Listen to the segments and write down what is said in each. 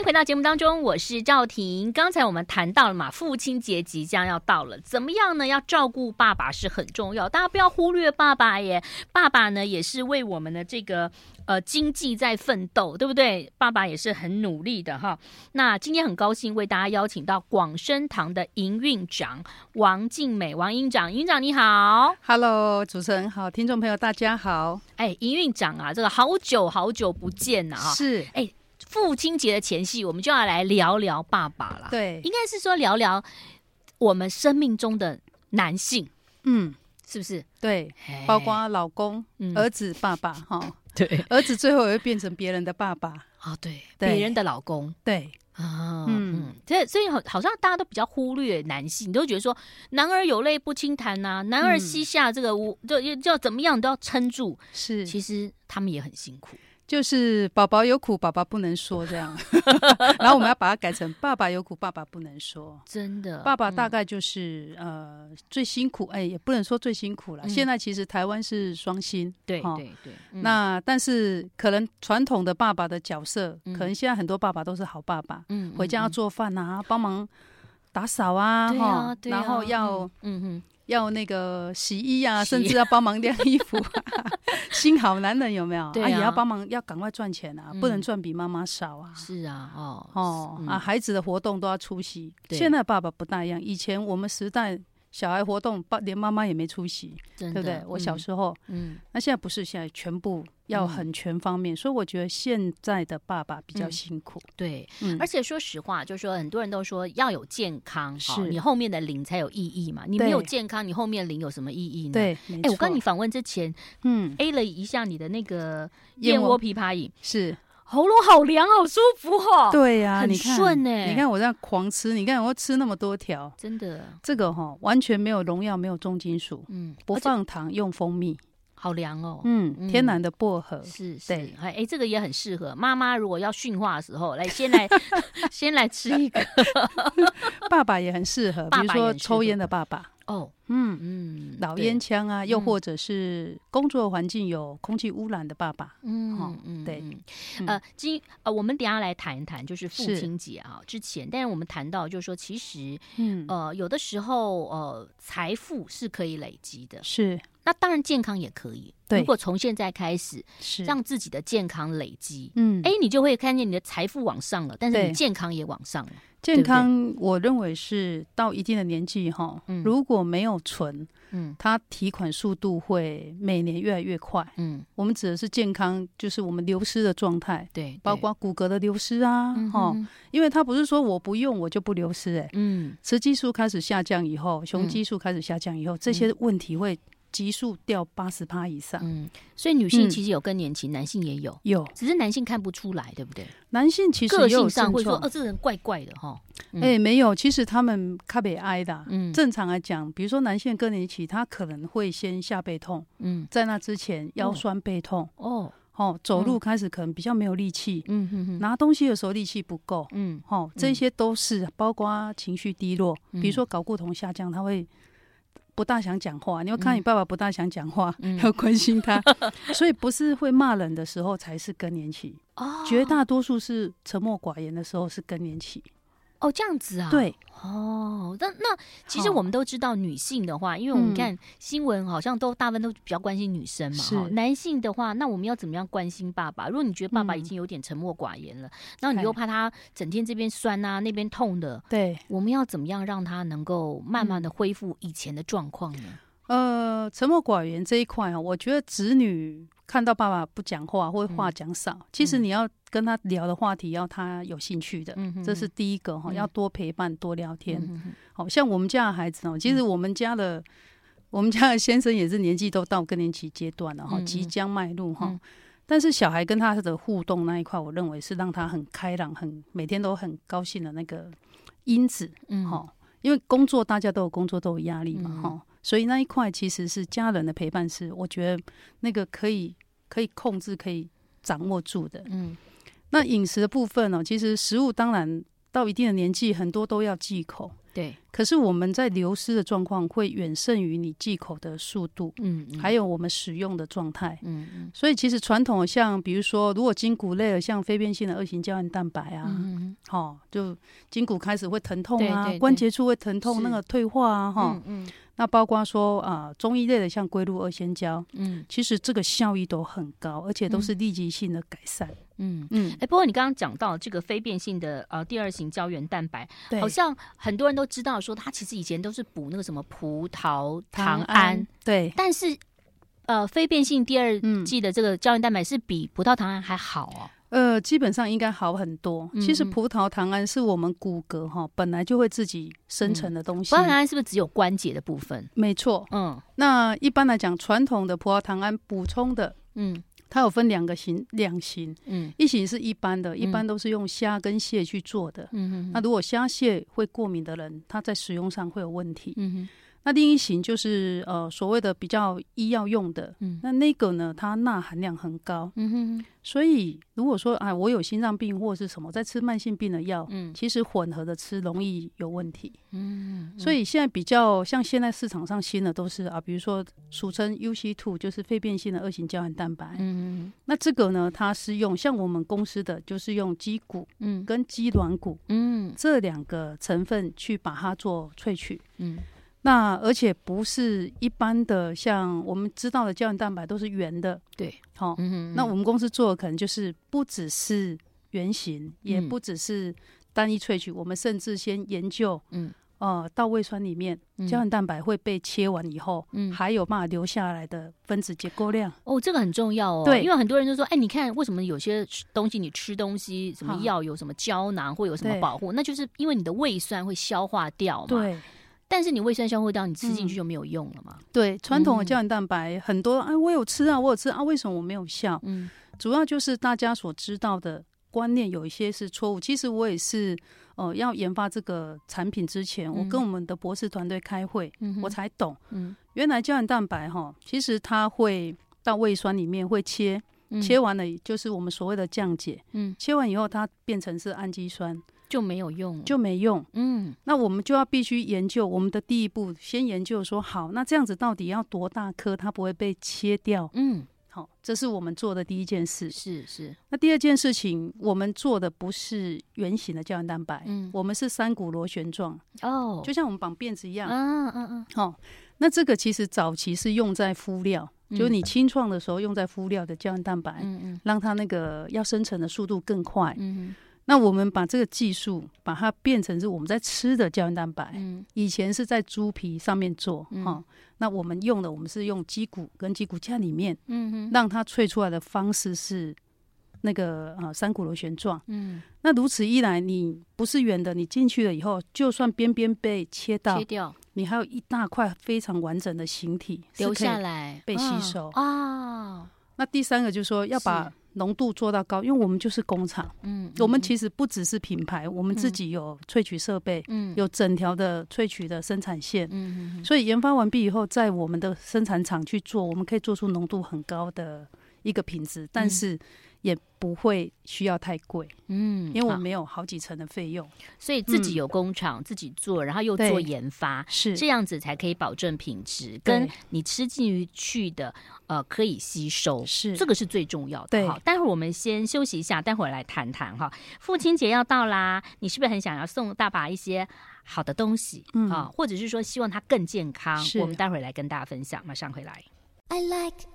迎回到节目当中，我是赵婷。刚才我们谈到了嘛，父亲节即将要到了，怎么样呢？要照顾爸爸是很重要，大家不要忽略爸爸耶。爸爸呢，也是为我们的这个呃经济在奋斗，对不对？爸爸也是很努力的哈。那今天很高兴为大家邀请到广生堂的营运长王静美王营长，营长你好，Hello，主持人好，听众朋友大家好。哎，营运长啊，这个好久好久不见了啊，是哎。父亲节的前夕，我们就要来聊聊爸爸了。对，应该是说聊聊我们生命中的男性，嗯，是不是？对，包括老公、嗯、儿子、爸爸，哈，对，儿子最后也会变成别人的爸爸。啊，对，别人的老公，对。啊，嗯，所以所以好，好像大家都比较忽略男性，都觉得说男儿有泪不轻弹呐，男儿膝下这个我就就怎么样都要撑住，是，其实他们也很辛苦。就是宝宝有苦，宝宝不能说这样，然后我们要把它改成爸爸有苦，爸爸不能说。真的，爸爸大概就是、嗯、呃最辛苦，哎，也不能说最辛苦了。嗯、现在其实台湾是双薪，对对对。嗯、那但是可能传统的爸爸的角色，嗯、可能现在很多爸爸都是好爸爸，嗯，回家要做饭啊，帮、嗯、忙打扫啊，哈、啊，然后要，嗯，嗯哼。要那个洗衣啊，甚至要帮忙晾衣服，新好男人有没有？对啊，也要帮忙，要赶快赚钱啊，不能赚比妈妈少啊。是啊，哦哦啊，孩子的活动都要出席。现在爸爸不大一样，以前我们时代小孩活动，爸连妈妈也没出席，对不对？我小时候，嗯，那现在不是，现在全部。要很全方面，嗯、所以我觉得现在的爸爸比较辛苦。嗯、对，嗯、而且说实话，就是说很多人都说要有健康，是你后面的零才有意义嘛。你没有健康，你后面零有什么意义呢？对，哎，我跟你访问之前，嗯，A 了一下你的那个燕窝枇杷饮，是喉咙好凉，好舒服哦。对呀、啊，很顺哎，你看我这样狂吃，你看我吃那么多条，真的，这个哈完全没有农药，没有重金属，嗯，不放糖，用蜂蜜。好凉哦，嗯，天然的薄荷。是是，哎哎，这个也很适合。妈妈。如果要驯化的时候，来先来 先来吃一个。爸爸也很适合，比如说抽烟的爸爸。哦，嗯。嗯，老烟枪啊，又或者是工作环境有空气污染的爸爸，嗯嗯，对，呃，今呃，我们等下来谈一谈，就是父亲节啊之前，但是我们谈到就是说，其实，嗯。呃，有的时候呃，财富是可以累积的，是。那当然，健康也可以。对，如果从现在开始，是。让自己的健康累积，嗯，哎，你就会看见你的财富往上了，但是你健康也往上了。健康，我认为是到一定的年纪哈，如果没有存，嗯，它提款速度会每年越来越快。嗯，我们指的是健康，就是我们流失的状态，对，包括骨骼的流失啊，哈，因为它不是说我不用我就不流失，哎，嗯，雌激素开始下降以后，雄激素开始下降以后，这些问题会。急速掉八十趴以上，嗯，所以女性其实有更年期，嗯、男性也有，有，只是男性看不出来，对不对？男性其实个性上会说，哦，这个人怪怪的哈。哎、欸，没有，其实他们卡北挨的，嗯，正常来讲，比如说男性更年期，他可能会先下背痛，嗯，在那之前腰酸背痛，哦，哦，走路开始可能比较没有力气，嗯哼哼，拿东西的时候力气不够，嗯，哦，这些都是包括情绪低落，比如说睾固酮下降，他会。不大想讲话，你会看你爸爸不大想讲话，嗯、要关心他，所以不是会骂人的时候才是更年期，哦、绝大多数是沉默寡言的时候是更年期。哦，这样子啊？对，哦，那那其实我们都知道，女性的话，因为我们看新闻，好像都大部分都比较关心女生嘛。是男性的话，那我们要怎么样关心爸爸？如果你觉得爸爸已经有点沉默寡言了，然后你又怕他整天这边酸啊，那边痛的，对，我们要怎么样让他能够慢慢的恢复以前的状况呢？呃，沉默寡言这一块啊，我觉得子女看到爸爸不讲话或者话讲少，嗯、其实你要跟他聊的话题要他有兴趣的，这是第一个哈，要多陪伴多聊天。好像我们家的孩子哦，其实我们家的、嗯、我们家的先生也是年纪都到更年期阶段了哈，即将迈入哈。嗯、但是小孩跟他的互动那一块，我认为是让他很开朗、很每天都很高兴的那个因子。嗯，好，因为工作大家都有工作都有压力嘛，哈、嗯。所以那一块其实是家人的陪伴，是我觉得那个可以可以控制、可以掌握住的。嗯，那饮食的部分呢、喔，其实食物当然到一定的年纪，很多都要忌口。对，可是我们在流失的状况会远胜于你忌口的速度，嗯，嗯，还有我们使用的状态，嗯嗯，所以其实传统像比如说，如果筋骨类的，像非变性的二型胶原蛋白啊，嗯好、嗯，就筋骨开始会疼痛啊，对对对关节处会疼痛，那个退化啊，哈，嗯，嗯，那包括说啊、呃，中医类的像龟鹿二仙胶，嗯，其实这个效益都很高，而且都是立即性的改善。嗯。嗯。嗯，哎、欸，不过你刚刚讲到这个非变性的呃第二型胶原蛋白，好像很多人都知道说它其实以前都是补那个什么葡萄糖胺，糖胺对，但是呃非变性第二季的这个胶原蛋白是比葡萄糖胺还好哦。呃，基本上应该好很多。其实葡萄糖胺是我们骨骼哈本来就会自己生成的东西。葡萄糖胺是不是只有关节的部分？没错。嗯，那一般来讲，传统的葡萄糖胺补充的，嗯。它有分两个型，两型，嗯，一型是一般的，一般都是用虾跟蟹去做的，嗯哼，那如果虾蟹会过敏的人，他在使用上会有问题，嗯。那另一型就是呃所谓的比较医药用的，嗯，那那个呢，它钠含量很高，嗯哼，所以如果说啊我有心脏病或是什么在吃慢性病的药，嗯，其实混合的吃容易有问题，嗯，所以现在比较像现在市场上新的都是啊，比如说俗称 UC two 就是肺变性的二型胶原蛋白，嗯，那这个呢，它是用像我们公司的就是用鸡骨，嗯，跟鸡软骨，嗯，这两个成分去把它做萃取，嗯。那而且不是一般的，像我们知道的胶原蛋白都是圆的，对，好、嗯，那我们公司做的可能就是不只是圆形、嗯，也不只是单一萃取，我们甚至先研究，嗯，呃，到胃酸里面胶原蛋白会被切完以后，嗯，还有办法留下来的分子结构量，哦，这个很重要哦，对，因为很多人就说，哎，你看为什么有些东西你吃东西，什么药有什么胶囊或有什么保护，那就是因为你的胃酸会消化掉嘛，对。但是你胃酸消化掉，你吃进去就没有用了嘛？嗯、对，传统的胶原蛋白、嗯、很多，哎，我有吃啊，我有吃啊，为什么我没有效？嗯，主要就是大家所知道的观念有一些是错误。其实我也是，呃，要研发这个产品之前，嗯、我跟我们的博士团队开会、嗯，我才懂，嗯，原来胶原蛋白哈，其实它会到胃酸里面会切，嗯、切完了就是我们所谓的降解，嗯，切完以后它变成是氨基酸。就没有用，就没用。嗯，那我们就要必须研究。我们的第一步，先研究说，好，那这样子到底要多大颗，它不会被切掉？嗯，好，这是我们做的第一件事。是是。那第二件事情，我们做的不是圆形的胶原蛋白，嗯，我们是三股螺旋状。哦，就像我们绑辫子一样。嗯嗯嗯。好，那这个其实早期是用在敷料，嗯、就是你清创的时候用在敷料的胶原蛋白，嗯嗯，让它那个要生成的速度更快。嗯。那我们把这个技术把它变成是我们在吃的胶原蛋白。嗯，以前是在猪皮上面做，哈。那我们用的，我们是用鸡骨跟鸡骨架里面，嗯哼，让它萃出来的方式是那个呃三股螺旋状。嗯，那如此一来，你不是圆的，你进去了以后，就算边边被切到，切掉，你还有一大块非常完整的形体留下来被吸收啊、哦。那第三个就是说要把。浓度做到高，因为我们就是工厂，嗯，我们其实不只是品牌，嗯、我们自己有萃取设备，嗯，有整条的萃取的生产线，嗯，所以研发完毕以后，在我们的生产厂去做，我们可以做出浓度很高的一个品质，但是。也不会需要太贵，嗯，因为我没有好几层的费用，所以自己有工厂、嗯、自己做，然后又做研发，是这样子才可以保证品质，跟你吃进去的呃可以吸收，是这个是最重要的。好，待会儿我们先休息一下，待会儿来谈谈哈。父亲节要到啦，你是不是很想要送大把一些好的东西？嗯啊，或者是说希望他更健康？我们待会儿来跟大家分享，马上回来。I like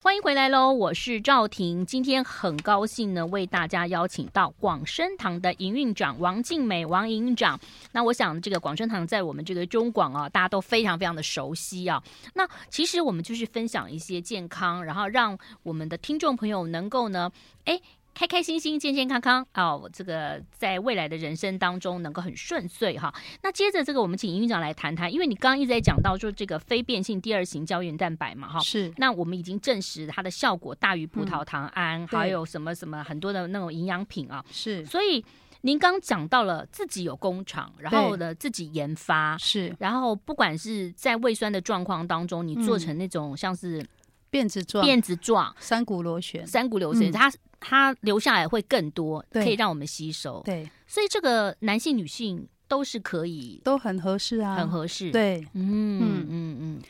欢迎回来喽！我是赵婷，今天很高兴呢，为大家邀请到广生堂的营运长王静美王营长。那我想，这个广生堂在我们这个中广啊，大家都非常非常的熟悉啊。那其实我们就是分享一些健康，然后让我们的听众朋友能够呢，哎。开开心心、健健康康哦，这个在未来的人生当中能够很顺遂哈。那接着这个，我们请营运长来谈谈，因为你刚刚一直在讲到，说这个非变性第二型胶原蛋白嘛哈。是。那我们已经证实它的效果大于葡萄糖胺，嗯、还有什么什么很多的那种营养品啊。是。所以您刚讲到了自己有工厂，然后呢自己研发，是。然后不管是在胃酸的状况当中，你做成那种像是。辫子状，辫子状，三股螺旋，三股螺旋，它它留下来会更多，对可以让我们吸收。对，所以这个男性、女性都是可以，都很合适啊，很合适。对，嗯嗯嗯嗯。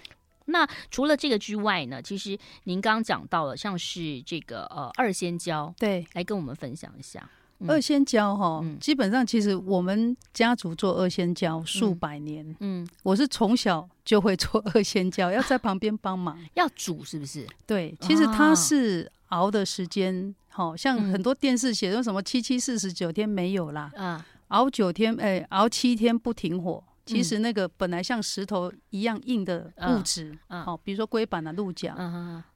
那除了这个之外呢？其实您刚刚讲到了，像是这个呃二仙胶，对，来跟我们分享一下。嗯、二仙胶哈，嗯、基本上其实我们家族做二仙胶数百年。嗯，嗯我是从小就会做二仙胶，要在旁边帮忙。要煮是不是？对，其实它是熬的时间，好、哦、像很多电视写说什么七七四十九天没有啦。嗯，熬九天，哎，熬七天不停火。其实那个本来像石头一样硬的物质，好，比如说龟板啊、鹿角，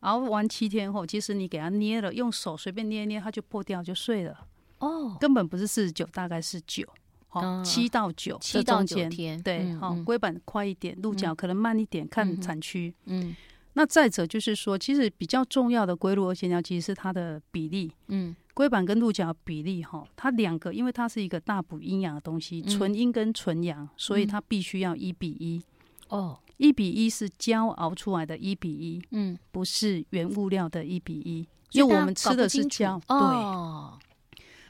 熬完七天后，其实你给它捏了，用手随便捏捏，它就破掉就碎了。哦，根本不是四十九，大概是九，好，七到九，七到九天，对，好，龟板快一点，鹿角可能慢一点，看产区。嗯，那再者就是说，其实比较重要的龟鹿二仙胶其实是它的比例，嗯。龟板跟鹿角比例哈，它两个因为它是一个大补阴阳的东西，纯阴跟纯阳，所以它必须要一比一。哦，一比一是胶熬出来的一比一，嗯，不是原物料的一比一，因为我们吃的是胶。对，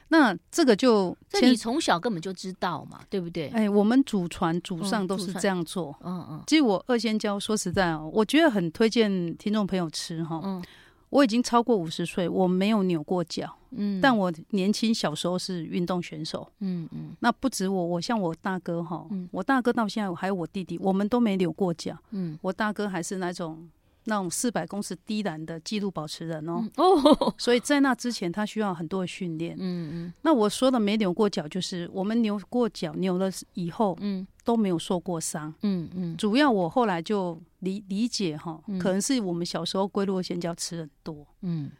那这个就，这你从小根本就知道嘛，对不对？哎，我们祖传祖上都是这样做。嗯嗯，其实我二仙胶说实在哦，我觉得很推荐听众朋友吃哈。嗯。我已经超过五十岁，我没有扭过脚。嗯，但我年轻小时候是运动选手。嗯嗯，嗯那不止我，我像我大哥哈，嗯、我大哥到现在还有我弟弟，我们都没扭过脚。嗯，我大哥还是那种。那种四百公尺低栏的纪录保持人哦，哦，所以在那之前他需要很多的训练。嗯嗯，那我说的没扭过脚，就是我们扭过脚，扭了以后，嗯，都没有受过伤。嗯嗯，主要我后来就理理解哈，可能是我们小时候龟鹿二仙胶吃很多。嗯。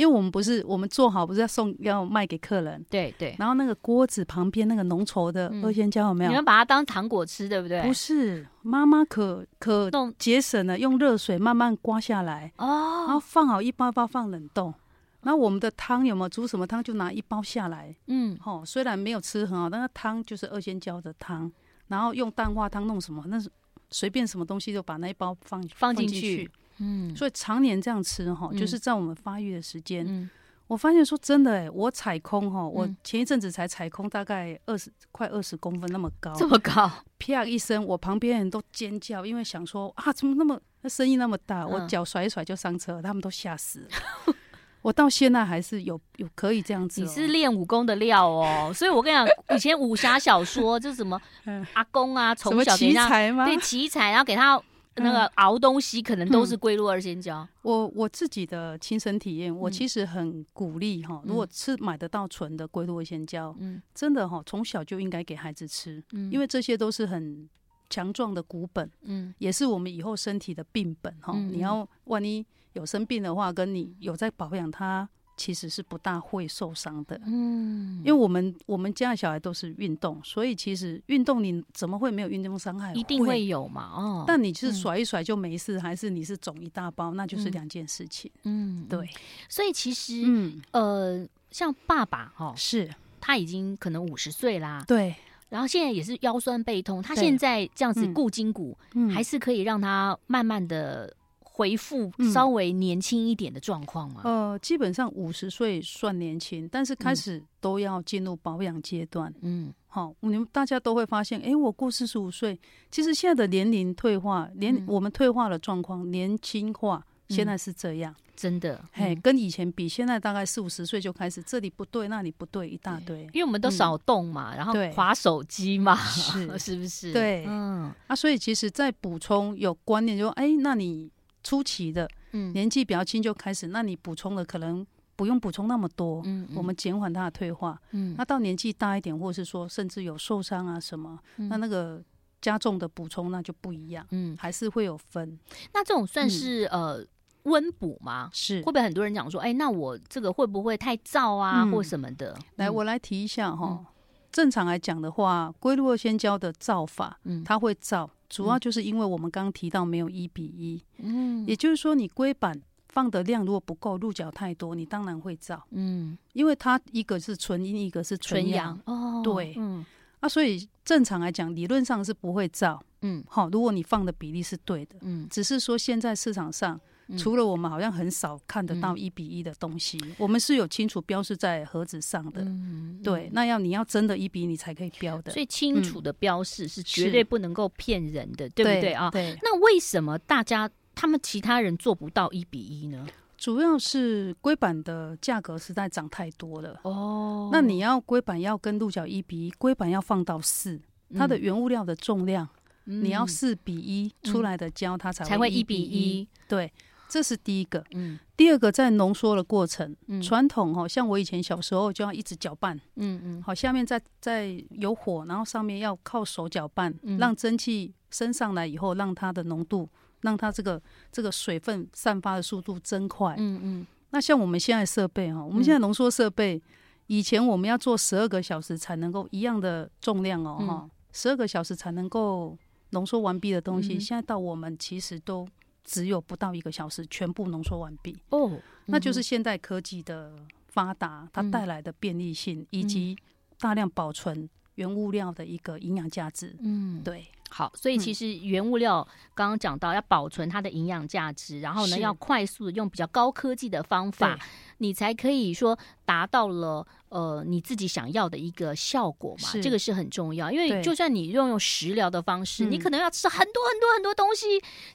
因为我们不是我们做好不是要送要卖给客人，对对。然后那个锅子旁边那个浓稠的二仙胶有没有？你们把它当糖果吃，对不对？不是，妈妈可可节省了，用热水慢慢刮下来哦，然后放好一包一包放冷冻。然后我们的汤有没有煮什么汤就拿一包下来，嗯，好，虽然没有吃很好，但是汤就是二仙胶的汤。然后用蛋花汤弄什么，那是随便什么东西就把那一包放放进去。嗯，所以常年这样吃哈，就是在我们发育的时间。嗯，我发现说真的哎，我踩空哈，我前一阵子才踩空，大概二十快二十公分那么高，这么高，啪一声，我旁边人都尖叫，因为想说啊，怎么那么那声音那么大，我脚甩一甩就上车，他们都吓死了。我到现在还是有有可以这样子，你是练武功的料哦，所以我跟你讲，以前武侠小说就什么 阿公啊，从小奇才吗？对，奇才，然后给他。那个熬东西可能都是龟鹿二仙胶。我我自己的亲身体验，我其实很鼓励哈，如果吃买得到纯的龟鹿二仙胶，嗯，真的哈，从小就应该给孩子吃，嗯，因为这些都是很强壮的骨本，嗯，也是我们以后身体的病本哈。你要万一有生病的话，跟你有在保养它。其实是不大会受伤的，嗯，因为我们我们家的小孩都是运动，所以其实运动你怎么会没有运动伤害？一定会有嘛，哦。但你是甩一甩就没事，还是你是肿一大包，那就是两件事情。嗯，对。所以其实，嗯，呃，像爸爸哈，是他已经可能五十岁啦，对。然后现在也是腰酸背痛，他现在这样子固筋骨，还是可以让他慢慢的。回复稍微年轻一点的状况吗？呃，基本上五十岁算年轻，但是开始都要进入保养阶段。嗯，好，你们大家都会发现，哎，我过四十五岁，其实现在的年龄退化，年我们退化的状况年轻化，现在是这样，真的，嘿，跟以前比，现在大概四五十岁就开始这里不对，那里不对，一大堆，因为我们都少动嘛，然后滑手机嘛，是。是不是？对，嗯，啊，所以其实，再补充有观念，就说，哎，那你。初期的，嗯，年纪比较轻就开始，那你补充的可能不用补充那么多，嗯，我们减缓它的退化，嗯，那到年纪大一点，或者是说甚至有受伤啊什么，那那个加重的补充那就不一样，嗯，还是会有分。那这种算是呃温补吗？是会不会很多人讲说，哎，那我这个会不会太燥啊，或什么的？来，我来提一下哈。正常来讲的话，龟鹿二仙胶的燥法，嗯，它会燥。主要就是因为我们刚刚提到没有一比一，嗯，也就是说你龟板放的量如果不够，鹿角太多，你当然会燥，嗯，因为它一个是纯阴，一个是纯阳，哦，对，嗯，啊，所以正常来讲，理论上是不会燥，嗯，好，如果你放的比例是对的，嗯，只是说现在市场上嗯、除了我们好像很少看得到一比一的东西，嗯、我们是有清楚标示在盒子上的。嗯、对，那要你要真的一比一，你才可以标的。所以清楚的标示是绝对不能够骗人的，嗯、对不对啊？对。那为什么大家他们其他人做不到一比一呢？主要是龟板的价格实在涨太多了。哦。那你要龟板要跟鹿角一比一，龟板要放到四，它的原物料的重量。你要四比一出来的胶，它才才会一比一。对，这是第一个。嗯，第二个在浓缩的过程，传统哈，像我以前小时候就要一直搅拌。嗯嗯，好，下面再再有火，然后上面要靠手搅拌，让蒸汽升上来以后，让它的浓度，让它这个这个水分散发的速度增快。嗯嗯。那像我们现在设备哈，我们现在浓缩设备，以前我们要做十二个小时才能够一样的重量哦哈，十二个小时才能够。浓缩完毕的东西，现在到我们其实都只有不到一个小时，全部浓缩完毕。哦，那就是现代科技的发达，它带来的便利性，以及大量保存原物料的一个营养价值。嗯，对。好，所以其实原物料刚刚讲到要保存它的营养价值，然后呢，要快速的用比较高科技的方法，你才可以说达到了呃你自己想要的一个效果嘛。这个是很重要，因为就算你用用食疗的方式，你可能要吃很多很多很多东西，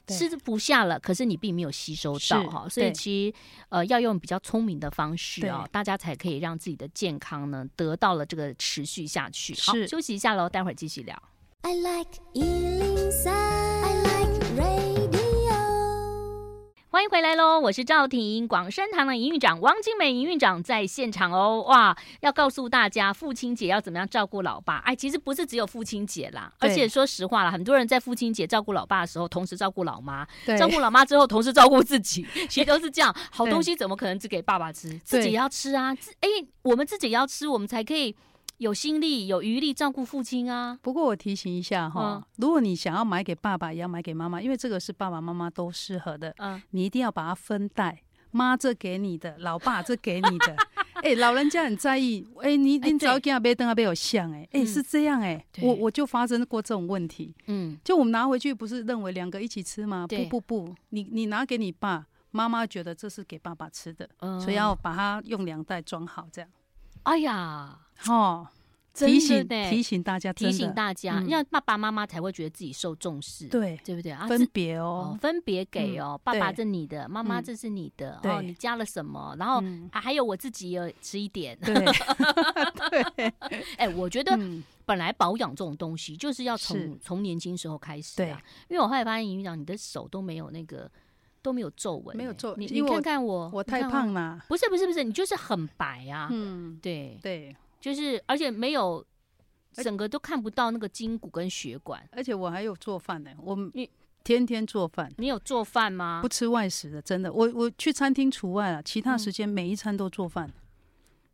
吃不下了，可是你并没有吸收到哈。所以其实呃要用比较聪明的方式啊，大家才可以让自己的健康呢得到了这个持续下去。好，休息一下喽，待会儿继续聊。I like 103, I like radio。欢迎回来喽，我是赵婷，广生堂的营运长汪精美营运长在现场哦。哇，要告诉大家父亲节要怎么样照顾老爸？哎，其实不是只有父亲节啦，而且说实话啦，很多人在父亲节照顾老爸的时候，同时照顾老妈，照顾老妈之后，同时照顾自己，其实都是这样。好东西怎么可能只给爸爸吃？自己也要吃啊！哎，我们自己也要吃，我们才可以。有心力、有余力照顾父亲啊！不过我提醒一下哈，嗯、如果你想要买给爸爸，也要买给妈妈，因为这个是爸爸妈妈都适合的。嗯，你一定要把它分袋，妈这给你的，老爸这给你的。哎、欸，老人家很在意。哎、欸，你你只要跟阿贝登阿贝有像哎，哎是这样哎、欸，我我就发生过这种问题。嗯，就我们拿回去不是认为两个一起吃吗？不不不，你你拿给你爸，妈妈觉得这是给爸爸吃的，嗯、所以要把它用两袋装好这样。哎呀，哦，提醒提醒大家，提醒大家，要爸爸妈妈才会觉得自己受重视，对对不对？啊？分别哦，分别给哦，爸爸这是你的，妈妈这是你的，哦，你加了什么？然后还有我自己也吃一点，对。对。哎，我觉得本来保养这种东西就是要从从年轻时候开始，对，因为我后来发现，营运长你的手都没有那个。都没有皱纹，没有皱，你你看看我，我太胖了。不是不是不是，你就是很白啊。嗯，对。对，就是而且没有整个都看不到那个筋骨跟血管，而且我还有做饭呢。我你天天做饭，你有做饭吗？不吃外食的，真的。我我去餐厅除外了，其他时间每一餐都做饭。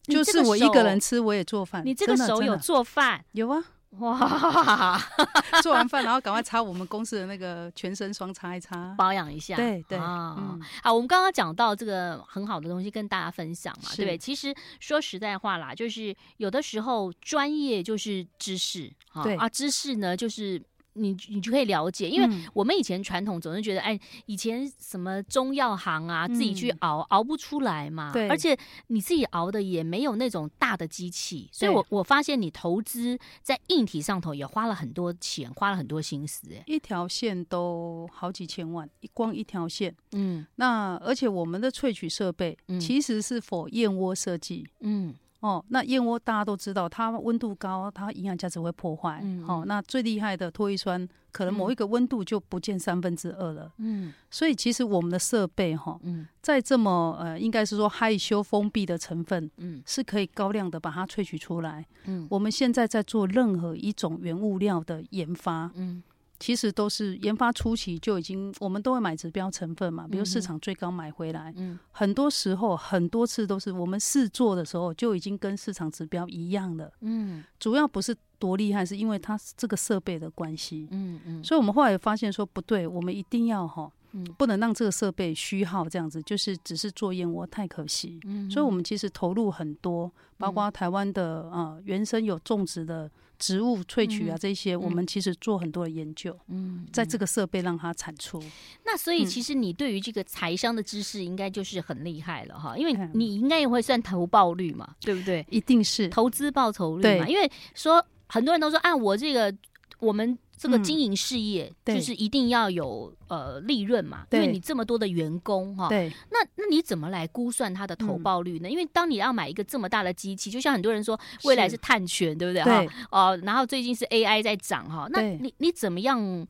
就是我一个人吃，我也做饭。你这个手有做饭？有啊。哇！做完饭然后赶快擦我们公司的那个全身霜，擦一擦，保养一下。对对啊，嗯、好，我们刚刚讲到这个很好的东西跟大家分享嘛，对不对？其实说实在话啦，就是有的时候专业就是知识，啊啊，知识呢就是。你你就可以了解，因为我们以前传统总是觉得，哎，以前什么中药行啊，自己去熬熬不出来嘛。对。而且你自己熬的也没有那种大的机器，所以我我发现你投资在硬体上头也花了很多钱，花了很多心思。哎，一条线都好几千万，光一条线。嗯。那而且我们的萃取设备其实是 for 燕窝设计。嗯。哦，那燕窝大家都知道，它温度高，它营养价值会破坏。嗯，哦，那最厉害的脱衣酸，可能某一个温度就不见三分之二了。嗯，所以其实我们的设备哈，嗯，在这么呃，应该是说害羞封闭的成分，嗯，是可以高量的把它萃取出来。嗯，我们现在在做任何一种原物料的研发，嗯。其实都是研发初期就已经，我们都会买指标成分嘛，比如市场最高买回来，嗯，很多时候很多次都是我们试做的时候就已经跟市场指标一样了，嗯，主要不是多厉害，是因为它这个设备的关系，嗯嗯，所以我们后来发现说不对，我们一定要哈，嗯，不能让这个设备虚耗，这样子就是只是做燕窝太可惜。嗯，所以我们其实投入很多，包括台湾的呃原生有种植的植物萃取啊这些，我们其实做很多的研究。嗯，在这个设备让它产出。那所以其实你对于这个财商的知识应该就是很厉害了哈，因为你应该也会算投报率嘛，对不对？一定是投资报酬率嘛，因为说很多人都说啊我这个我们。这个经营事业就是一定要有呃利润嘛，因为你这么多的员工哈，对，那那你怎么来估算它的投报率呢？因为当你要买一个这么大的机器，就像很多人说未来是碳权，对不对？哈，哦，然后最近是 AI 在涨哈，那你你怎么样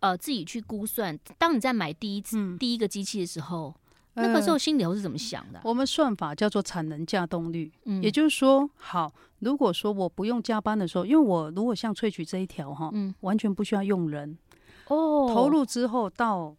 呃自己去估算？当你在买第一次第一个机器的时候，那个时候心里头是怎么想的？我们算法叫做产能稼动率，嗯，也就是说，好。如果说我不用加班的时候，因为我如果像萃取这一条哈，嗯，完全不需要用人哦，投入之后到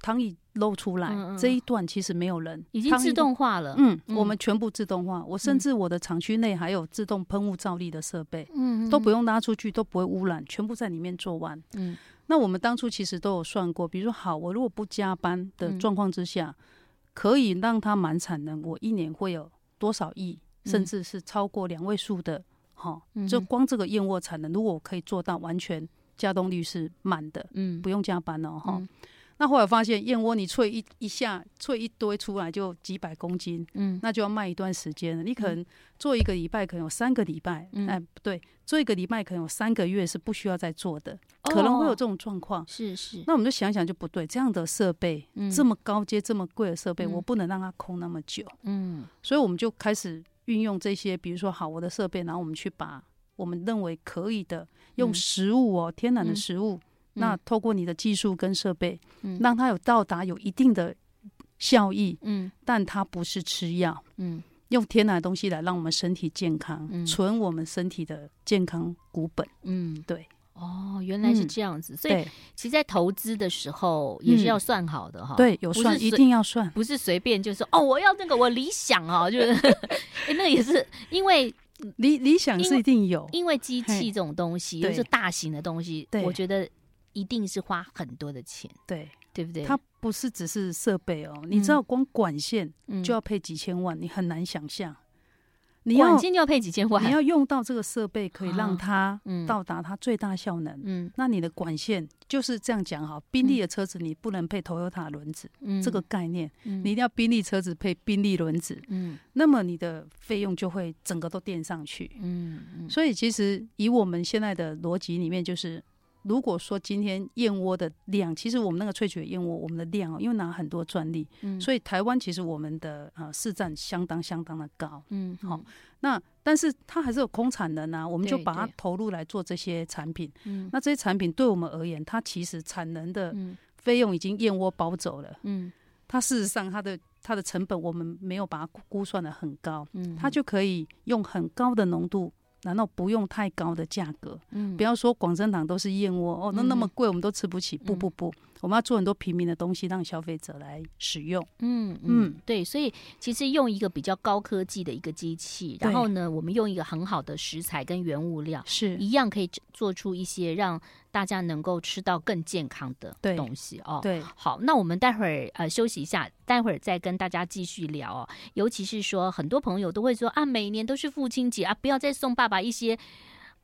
汤液漏出来这一段其实没有人，已经自动化了，嗯，嗯。我们全部自动化。我甚至我的厂区内还有自动喷雾造粒的设备，嗯，都不用拉出去，都不会污染，全部在里面做完。嗯，那我们当初其实都有算过，比如说好，我如果不加班的状况之下，嗯、可以让它满产能，我一年会有多少亿？甚至是超过两位数的，哈，就光这个燕窝产能，如果我可以做到完全加动率是满的，嗯，不用加班了，哈。那后来发现燕窝你萃一一下萃一堆出来就几百公斤，嗯，那就要卖一段时间了。你可能做一个礼拜，可能有三个礼拜，哎，不对，做一个礼拜可能有三个月是不需要再做的，可能会有这种状况。是是。那我们就想想就不对，这样的设备，这么高阶、这么贵的设备，我不能让它空那么久。嗯，所以我们就开始。运用这些，比如说好我的设备，然后我们去把我们认为可以的，用食物哦，天然的食物，那透过你的技术跟设备，嗯。让它有到达有一定的效益，嗯，但它不是吃药，嗯，用天然的东西来让我们身体健康，嗯。存我们身体的健康股本，嗯，对。哦，原来是这样子，所以其实，在投资的时候也是要算好的哈。对，有算，一定要算，不是随便就说哦，我要那个，我理想哦，就是，那也是因为理理想是一定有，因为机器这种东西，又是大型的东西，我觉得一定是花很多的钱，对，对不对？它不是只是设备哦，你知道，光管线就要配几千万，你很难想象。你要就要配几千万，你要用到这个设备，可以让它到达它最大效能。嗯，那你的管线就是这样讲哈，宾利的车子你不能配 Toyota 轮子，嗯，这个概念，你一定要宾利车子配宾利轮子，嗯，那么你的费用就会整个都垫上去，嗯嗯，所以其实以我们现在的逻辑里面就是。如果说今天燕窝的量，其实我们那个萃取的燕窝，我们的量哦，因为拿很多专利，嗯，所以台湾其实我们的呃市占相当相当的高，嗯，好，那但是它还是有空产能啊，我们就把它投入来做这些产品，嗯，那这些产品对我们而言，它其实产能的费用已经燕窝包走了，嗯，它事实上它的它的成本我们没有把它估算的很高，嗯，它就可以用很高的浓度。难道不用太高的价格？嗯，不要说广生堂都是燕窝哦，那那么贵，我们都吃不起。不不不，我们要做很多平民的东西，让消费者来使用。嗯嗯，对，所以其实用一个比较高科技的一个机器，然后呢，我们用一个很好的食材跟原物料，是一样可以做出一些让大家能够吃到更健康的东西哦。对，好，那我们待会儿呃休息一下，待会儿再跟大家继续聊哦。尤其是说，很多朋友都会说啊，每年都是父亲节啊，不要再送爸爸一些，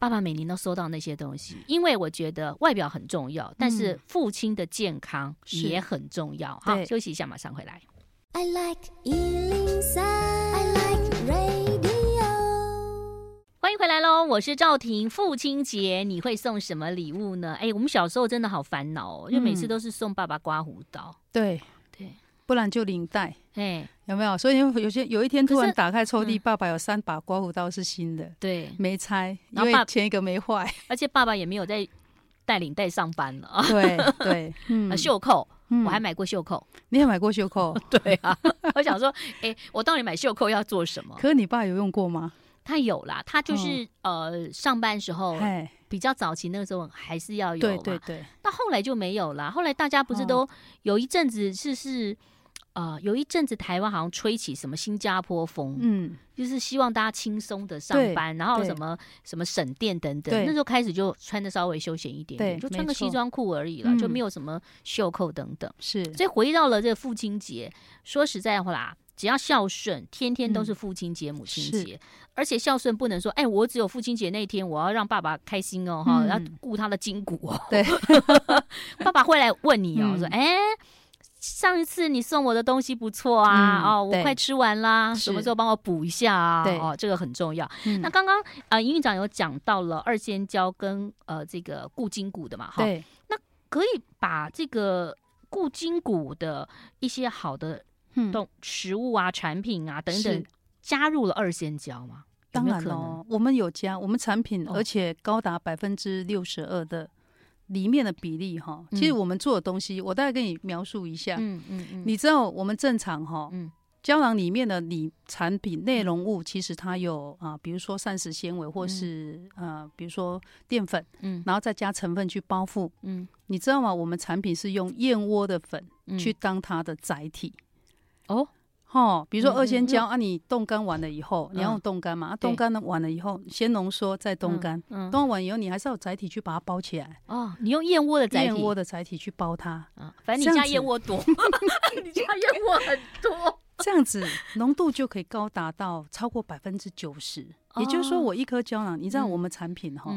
爸爸每年都收到那些东西，因为我觉得外表很重要，但是父亲的健康也很重要。好，休息一下，马上回来。I like 欢迎回来喽！我是赵婷。父亲节你会送什么礼物呢？哎，我们小时候真的好烦恼哦，因为每次都是送爸爸刮胡刀，对对，不然就领带，哎，有没有？所以有些有一天突然打开抽屉，爸爸有三把刮胡刀是新的，对，没拆，因为前一个没坏，而且爸爸也没有在带领带上班了啊。对对，嗯，袖扣，我还买过袖扣，你也买过袖扣？对啊，我想说，哎，我到底买袖扣要做什么？可是你爸有用过吗？他有啦，他就是、哦、呃，上班时候比较早期那个时候还是要有，对对对。那后来就没有啦。后来大家不是都有一阵子是是呃，有一阵子台湾好像吹起什么新加坡风，嗯，就是希望大家轻松的上班，然后什么什么省电等等，那时候开始就穿的稍微休闲一点点，就穿个西装裤而已了，就没有什么袖扣等等。是，所以回到了这个父亲节，说实在话啦，只要孝顺，天天都是父亲节、母亲节，而且孝顺不能说，哎，我只有父亲节那天我要让爸爸开心哦，哈，要顾他的筋骨哦，对，爸爸会来问你哦，说，哎。上一次你送我的东西不错啊，嗯、哦，我快吃完啦，什么时候帮我补一下啊？哦，这个很重要。嗯、那刚刚啊，营运长有讲到了二仙胶跟呃这个固筋骨的嘛，哈，对，那可以把这个固筋骨的一些好的动食物啊、嗯、产品啊等等加入了二仙胶吗？当然了，我们有加，我们产品而且高达百分之六十二的。里面的比例哈，其实我们做的东西，我大概跟你描述一下。嗯嗯嗯，你知道我们正常哈，胶囊里面的里产品内容物，其实它有啊，比如说膳食纤维，或是呃，比如说淀粉，嗯，然后再加成分去包覆，嗯，你知道吗？我们产品是用燕窝的粉去当它的载体，哦。哦，比如说二仙胶啊，你冻干完了以后，你要用冻干嘛？啊，冻干了完了以后，先浓缩再冻干，冻完以后你还是要载体去把它包起来。哦，你用燕窝的载体，燕窝的载体去包它。啊，反正你家燕窝多，你家燕窝很多，这样子浓度就可以高达到超过百分之九十。也就是说，我一颗胶囊，你知道我们产品哈。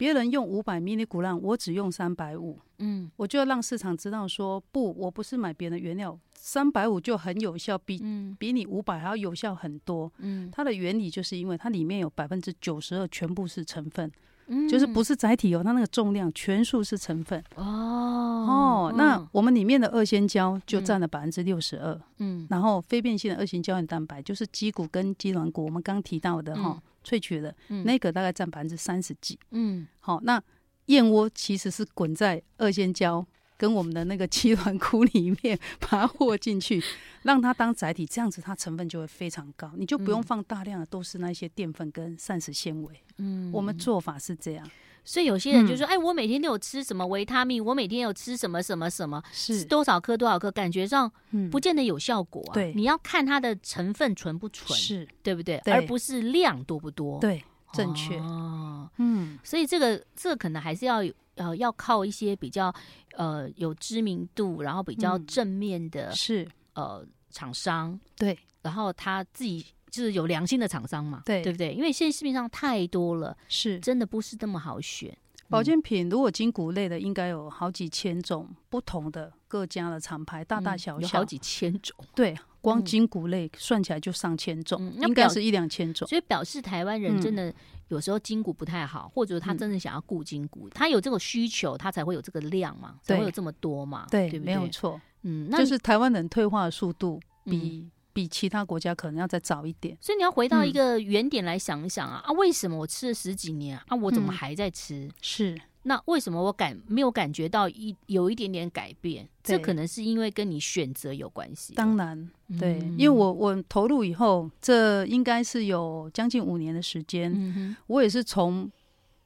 别人用五百 mg，我只用三百五。嗯，我就要让市场知道说，不，我不是买别人的原料，三百五就很有效，比、嗯、比你五百还要有效很多。嗯，它的原理就是因为它里面有百分之九十二全部是成分，嗯、就是不是载体哦，它那个重量全数是成分。哦哦，那我们里面的二仙胶就占了百分之六十二。嗯，然后非变性的二型胶原蛋白就是鸡骨跟鸡软骨，我们刚提到的哈。嗯萃取的，嗯、那个大概占百分之三十几。嗯，好，那燕窝其实是滚在二仙胶跟我们的那个鸡卵库里面，把它和进去，让它当载体，这样子它成分就会非常高，你就不用放大量的都是那些淀粉跟膳食纤维。嗯，我们做法是这样。所以有些人就说：“哎，我每天都有吃什么维他命，我每天有吃什么什么什么，是多少颗多少颗，感觉上不见得有效果啊。对，你要看它的成分纯不纯，是对不对？而不是量多不多。对，正确。哦，嗯，所以这个这个可能还是要有呃，要靠一些比较呃有知名度，然后比较正面的，是呃厂商。对，然后他自己。就是有良心的厂商嘛，对对不对？因为现在市面上太多了，是真的不是那么好选。保健品如果筋骨类的，应该有好几千种不同的各家的厂牌，大大小小、嗯、有好几千种。对，光筋骨类算起来就上千种，嗯、应该是一两千种。所以表示台湾人真的有时候筋骨不太好，嗯、或者他真的想要顾筋骨，他有这个需求，他才会有这个量嘛，才会有这么多嘛，对，对不对？没有错。嗯，那就是台湾人退化的速度比、嗯。比其他国家可能要再早一点，所以你要回到一个原点来想一想啊、嗯、啊，为什么我吃了十几年啊，我怎么还在吃？嗯、是那为什么我感没有感觉到一有一点点改变？对这可能是因为跟你选择有关系。当然，对，嗯、因为我我投入以后，这应该是有将近五年的时间，我也是从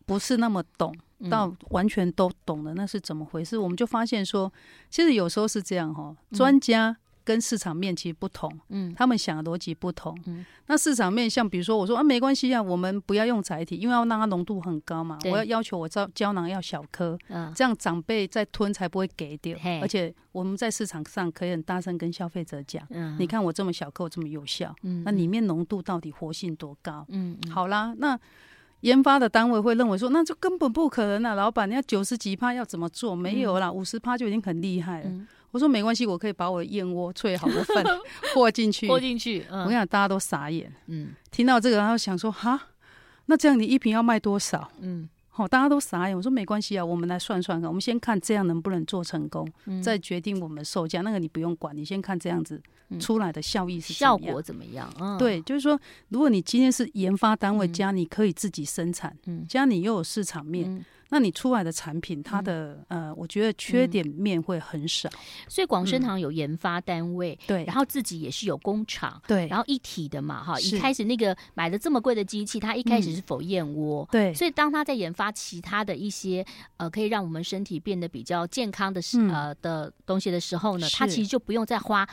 不是那么懂到完全都懂了，那是怎么回事？我们就发现说，其实有时候是这样哈，专家。嗯跟市场面其实不同，嗯，他们想的逻辑不同，嗯，那市场面像比如说我说啊，没关系啊，我们不要用载体，因为要让它浓度很高嘛，我要要求我胶胶囊要小颗，嗯，这样长辈在吞才不会给掉，而且我们在市场上可以很大声跟消费者讲，嗯，你看我这么小颗，我这么有效，嗯，那里面浓度到底活性多高？嗯，好啦，那研发的单位会认为说，那就根本不可能啊，老板，你要九十几趴要怎么做？没有啦，五十趴就已经很厉害了。嗯我说没关系，我可以把我的燕窝萃好的粉 和进去，和进去。嗯、我跟你讲，大家都傻眼。嗯，听到这个，然后想说，哈，那这样你一瓶要卖多少？嗯，好，大家都傻眼。我说没关系啊，我们来算算看，我们先看这样能不能做成功，嗯、再决定我们的售价。那个你不用管，你先看这样子出来的效益是怎么样，效果怎么样？嗯、对，就是说，如果你今天是研发单位，加你可以自己生产，嗯，加你又有市场面。嗯那你出来的产品，它的、嗯、呃，我觉得缺点面会很少。嗯、所以广生堂有研发单位，对、嗯，然后自己也是有工厂，对，然后一体的嘛，哈，一开始那个买了这么贵的机器，它一开始是否燕窝，对、嗯，所以当它在研发其他的一些呃，可以让我们身体变得比较健康的、嗯、呃的东西的时候呢，它其实就不用再花。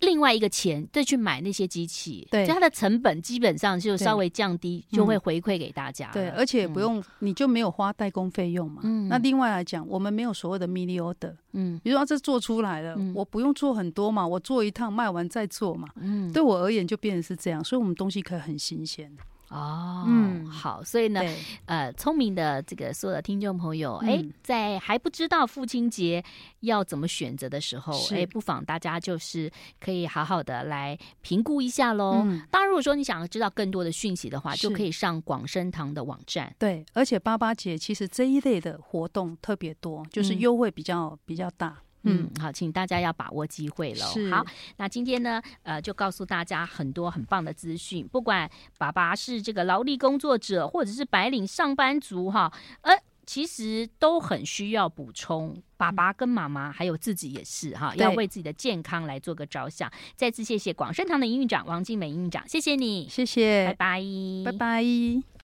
另外一个钱再去买那些机器，对，所以它的成本基本上就稍微降低，就会回馈给大家。对，而且不用，你就没有花代工费用嘛。嗯，那另外来讲，我们没有所谓的 mini order。嗯，比如说这做出来了，我不用做很多嘛，我做一趟卖完再做嘛。嗯，对我而言就变成是这样，所以我们东西可以很新鲜。哦，嗯，好，所以呢，呃，聪明的这个所有的听众朋友，哎、嗯，在还不知道父亲节要怎么选择的时候，哎，不妨大家就是可以好好的来评估一下喽。嗯、当然，如果说你想要知道更多的讯息的话，就可以上广生堂的网站。对，而且八八节其实这一类的活动特别多，就是优惠比较、嗯、比较大。嗯，好，请大家要把握机会喽。好，那今天呢，呃，就告诉大家很多很棒的资讯。不管爸爸是这个劳力工作者，或者是白领上班族，哈，呃，其实都很需要补充。爸爸跟妈妈还有自己也是哈，要为自己的健康来做个着想。再次谢谢广生堂的营运长王静美营运长，谢谢你，谢谢，拜拜，拜拜。